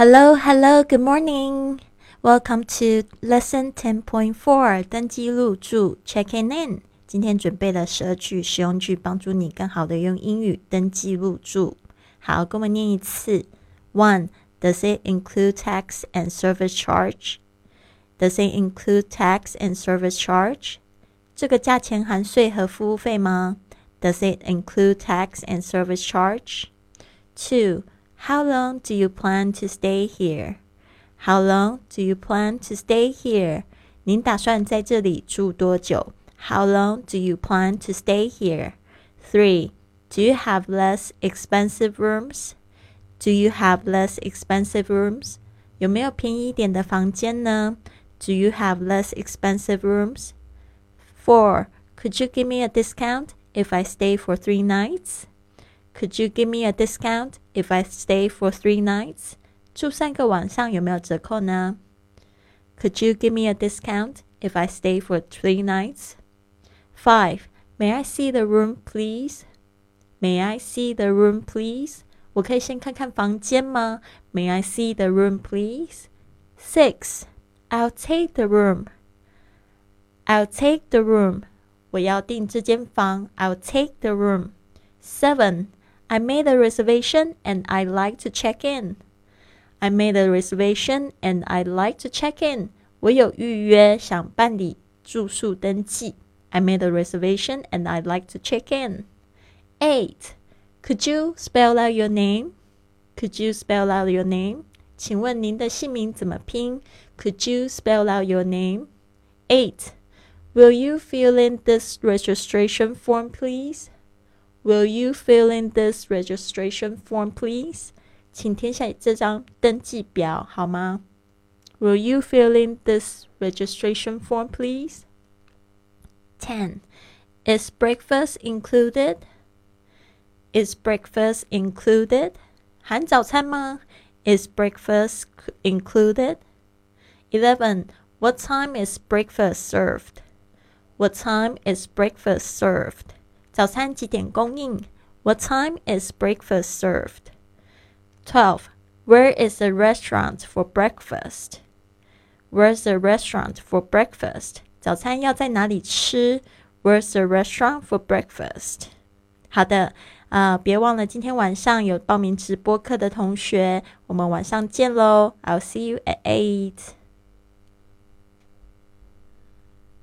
Hello, hello, good morning. Welcome to Lesson Ten Point Four，登记入住，Checking in。今天准备了十二句实用句，帮助你更好的用英语登记入住。好，跟我念一次。One, does it include tax and service charge? Does it include tax and service charge? 这个价钱含税和服务费吗？Does it include tax and service charge? Two. How long do you plan to stay here? How long do you plan to stay here? 您打算在这里住多久？How long do you plan to stay here? Three. Do you have less expensive rooms? Do you have less expensive rooms? 有没有便宜一点的房间呢？Do you have less expensive rooms? Four. Could you give me a discount if I stay for three nights? Could you give me a discount if I stay for three nights? 住三个晚上有没有折扣呢？Could you give me a discount if I stay for three nights? Five. May I see the room, please? May I see the room, please? 我可以先看看房间吗？May I see the room, please? Six. I'll take the room. I'll take the room. 我要订这间房。I'll take the room. Seven. I made a reservation and I'd like to check in. I made a reservation and I'd like to check in. 我有预约，想办理住宿登记。I made a reservation and I'd like to check in. Eight. Could you spell out your name? Could you spell out your name? 请问您的姓名怎么拼？Could you spell out your name? Eight. Will you fill in this registration form, please? Will you fill in this registration form, please? 请填写这张登记表好吗？Will you fill in this registration form, please? 10. Is breakfast included? Is breakfast included? 含早餐吗？Is breakfast included? 11. What time is breakfast served? What time is breakfast served? 早餐几点供应？What time is breakfast served? Twelve. Where is the restaurant for breakfast? Where's the restaurant for breakfast? 早餐要在哪里吃？Where's the restaurant for breakfast? 好的，啊、呃，别忘了今天晚上有报名直播课的同学，我们晚上见喽！I'll see you at eight.